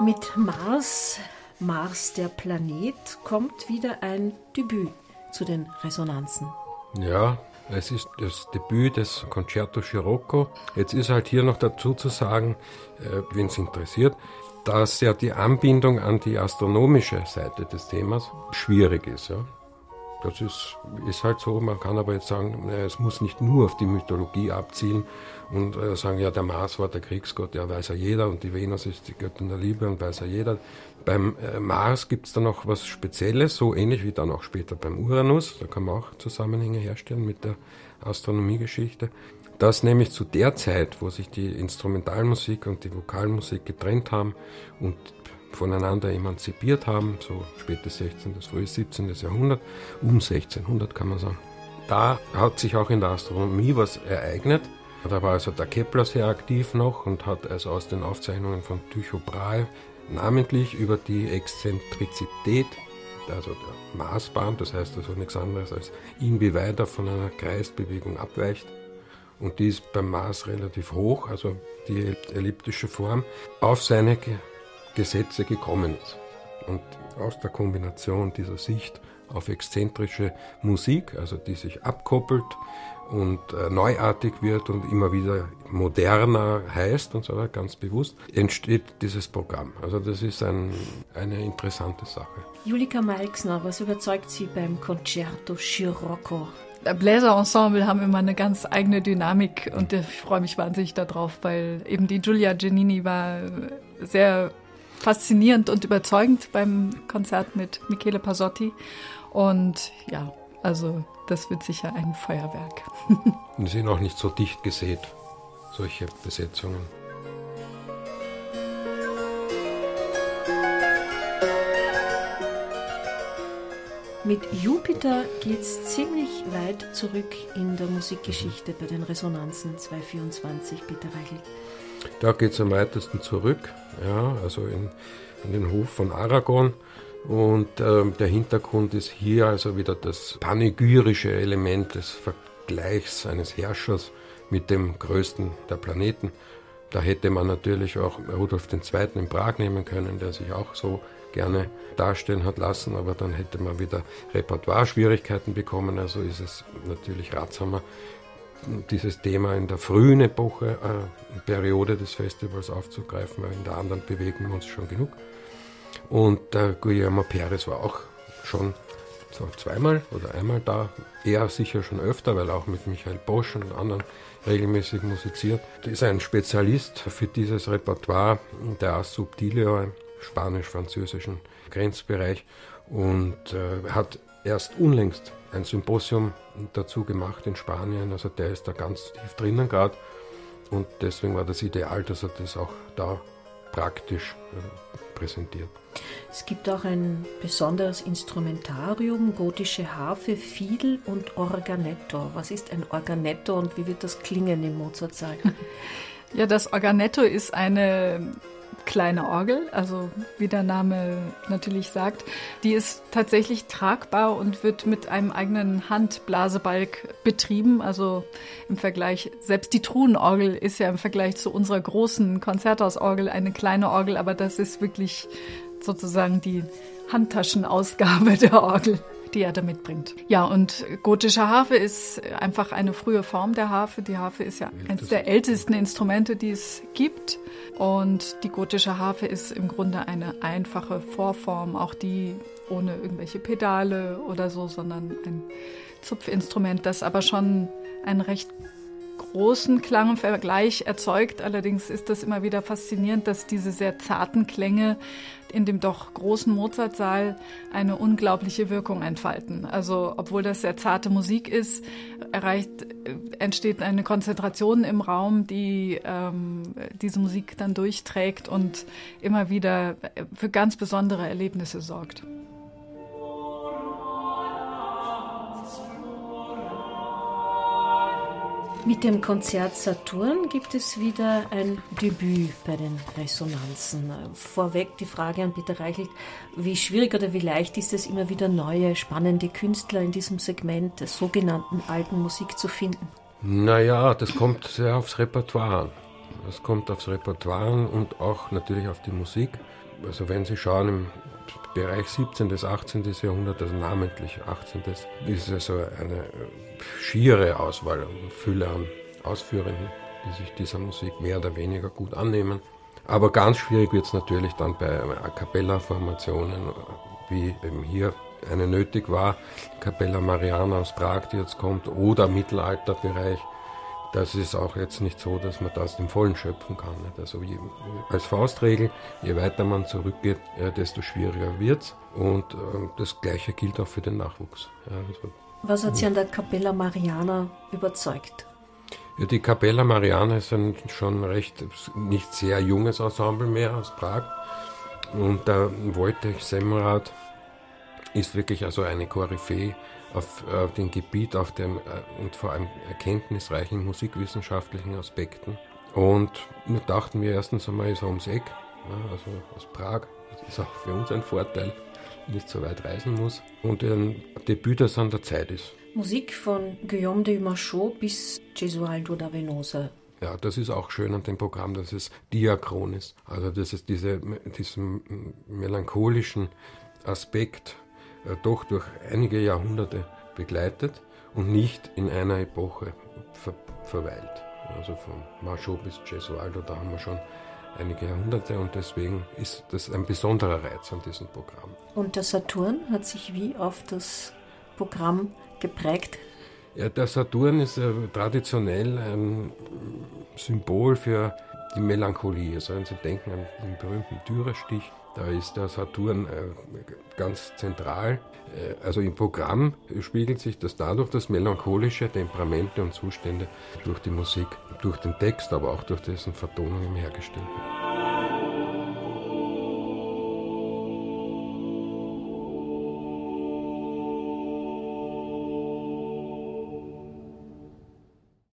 Mit Mars, Mars der Planet, kommt wieder ein Debüt zu den Resonanzen. Ja, es ist das Debüt des Concerto Scirocco. Jetzt ist halt hier noch dazu zu sagen, äh, wenn es interessiert, dass ja die Anbindung an die astronomische Seite des Themas schwierig ist. Ja. Das ist, ist halt so. Man kann aber jetzt sagen, es muss nicht nur auf die Mythologie abzielen und äh, sagen, ja, der Mars war der Kriegsgott, ja, weiß ja jeder, und die Venus ist die Göttin der Liebe und weiß ja jeder. Beim äh, Mars gibt es dann noch was Spezielles, so ähnlich wie dann auch später beim Uranus. Da kann man auch Zusammenhänge herstellen mit der Astronomiegeschichte. Das nämlich zu der Zeit, wo sich die Instrumentalmusik und die Vokalmusik getrennt haben und voneinander emanzipiert haben, so spätes 16., das frühe 17. Jahrhundert, um 1600 kann man sagen. Da hat sich auch in der Astronomie was ereignet. Da war also der Kepler sehr aktiv noch und hat also aus den Aufzeichnungen von Tycho Brahe namentlich über die Exzentrizität, also der Maßbahn, das heißt also nichts anderes als inwieweit er von einer Kreisbewegung abweicht. Und die ist beim Mars relativ hoch, also die elliptische Form, auf seine Gesetze gekommen ist. Und aus der Kombination dieser Sicht auf exzentrische Musik, also die sich abkoppelt und äh, neuartig wird und immer wieder moderner heißt und so weiter, ganz bewusst, entsteht dieses Programm. Also das ist ein, eine interessante Sache. Julika Meixner, was überzeugt Sie beim Concerto Scirocco? Bläserensemble haben immer eine ganz eigene Dynamik und ich freue mich wahnsinnig darauf, weil eben die Giulia Giannini war sehr faszinierend und überzeugend beim Konzert mit Michele Pasotti. Und ja, also das wird sicher ein Feuerwerk. Und sind auch nicht so dicht gesät, solche Besetzungen. Mit Jupiter geht es ziemlich weit zurück in der Musikgeschichte bei den Resonanzen 224, Peter Reichelt. Da geht es am weitesten zurück, ja, also in, in den Hof von Aragon. Und äh, der Hintergrund ist hier also wieder das panegyrische Element des Vergleichs eines Herrschers mit dem größten der Planeten. Da hätte man natürlich auch Rudolf II. in Prag nehmen können, der sich auch so gerne darstellen hat lassen, aber dann hätte man wieder Repertoire-Schwierigkeiten bekommen. Also ist es natürlich ratsamer, dieses Thema in der frühen Epoche, äh, Periode des Festivals aufzugreifen, weil in der anderen bewegen wir uns schon genug. Und der Guillermo Perez war auch schon so zweimal oder einmal da, er sicher schon öfter, weil auch mit Michael Bosch und anderen regelmäßig musiziert. Er ist ein Spezialist für dieses Repertoire der Subtilio spanisch-französischen Grenzbereich und äh, hat erst unlängst ein Symposium dazu gemacht in Spanien. Also der ist da ganz tief drinnen gerade. Und deswegen war das ideal, dass er das auch da praktisch äh, präsentiert. Es gibt auch ein besonderes Instrumentarium, gotische Harfe, Fiedel und Organetto. Was ist ein Organetto und wie wird das klingen im Mozartsaal? Ja, das Organetto ist eine kleine Orgel, also wie der Name natürlich sagt. Die ist tatsächlich tragbar und wird mit einem eigenen Handblasebalg betrieben. Also im Vergleich, selbst die Truhenorgel ist ja im Vergleich zu unserer großen Konzerthausorgel eine kleine Orgel, aber das ist wirklich sozusagen die Handtaschenausgabe der Orgel die er da mitbringt. Ja, und gotische Harfe ist einfach eine frühe Form der Harfe. Die Harfe ist ja eines der ältesten Instrumente, die es gibt. Und die gotische Harfe ist im Grunde eine einfache Vorform, auch die ohne irgendwelche Pedale oder so, sondern ein Zupfinstrument, das aber schon ein recht großen Klang im Vergleich erzeugt. Allerdings ist das immer wieder faszinierend, dass diese sehr zarten Klänge in dem doch großen Mozartsaal eine unglaubliche Wirkung entfalten. Also obwohl das sehr zarte Musik ist, erreicht, entsteht eine Konzentration im Raum, die ähm, diese Musik dann durchträgt und immer wieder für ganz besondere Erlebnisse sorgt. Mit dem Konzert Saturn gibt es wieder ein Debüt bei den Resonanzen. Vorweg die Frage an Peter Reichelt, wie schwierig oder wie leicht ist es, immer wieder neue, spannende Künstler in diesem Segment der sogenannten alten Musik zu finden? Naja, das kommt sehr aufs Repertoire an. Das kommt aufs Repertoire an und auch natürlich auf die Musik. also wenn Sie schauen, im Bereich 17. bis 18. Jahrhundert, also namentlich 18. ist also eine schiere Auswahl und Fülle an Ausführenden, die sich dieser Musik mehr oder weniger gut annehmen. Aber ganz schwierig wird es natürlich dann bei A Cappella-Formationen, wie eben hier eine nötig war, Capella Mariana aus Prag, die jetzt kommt, oder Mittelalterbereich. Das ist auch jetzt nicht so, dass man das im Vollen schöpfen kann. Also je, als Faustregel, je weiter man zurückgeht, äh, desto schwieriger wird es. Und äh, das Gleiche gilt auch für den Nachwuchs. Ja, also, Was hat Sie an der Capella Mariana überzeugt? Ja, die Capella Mariana ist ein schon recht, nicht sehr junges Ensemble mehr aus Prag. Und da wollte ich Semmelrad ist wirklich also eine Koryphäe auf, auf dem Gebiet auf dem, äh, und vor allem erkenntnisreichen musikwissenschaftlichen Aspekten. Und wir dachten wir erstens einmal ist er ums Eck, also aus Prag. Das ist auch für uns ein Vorteil, nicht so weit reisen muss. Und ein Debüt, das an der Zeit ist. Musik von Guillaume de Machot bis Gesualdo da Venosa. Ja, das ist auch schön an dem Programm, dass es diachron ist. Also, dass es diese, diesen melancholischen Aspekt doch durch einige Jahrhunderte begleitet und nicht in einer Epoche ver verweilt. Also von Marchot bis Gesualdo, da haben wir schon einige Jahrhunderte und deswegen ist das ein besonderer Reiz an diesem Programm. Und der Saturn hat sich wie auf das Programm geprägt? Ja, der Saturn ist äh, traditionell ein Symbol für die Melancholie. Also wenn Sie denken an den berühmten Dürerstich, da ist der Saturn äh, ganz zentral. Äh, also im Programm spiegelt sich das dadurch, dass melancholische Temperamente und Zustände durch die Musik, durch den Text, aber auch durch dessen Vertonungen hergestellt werden.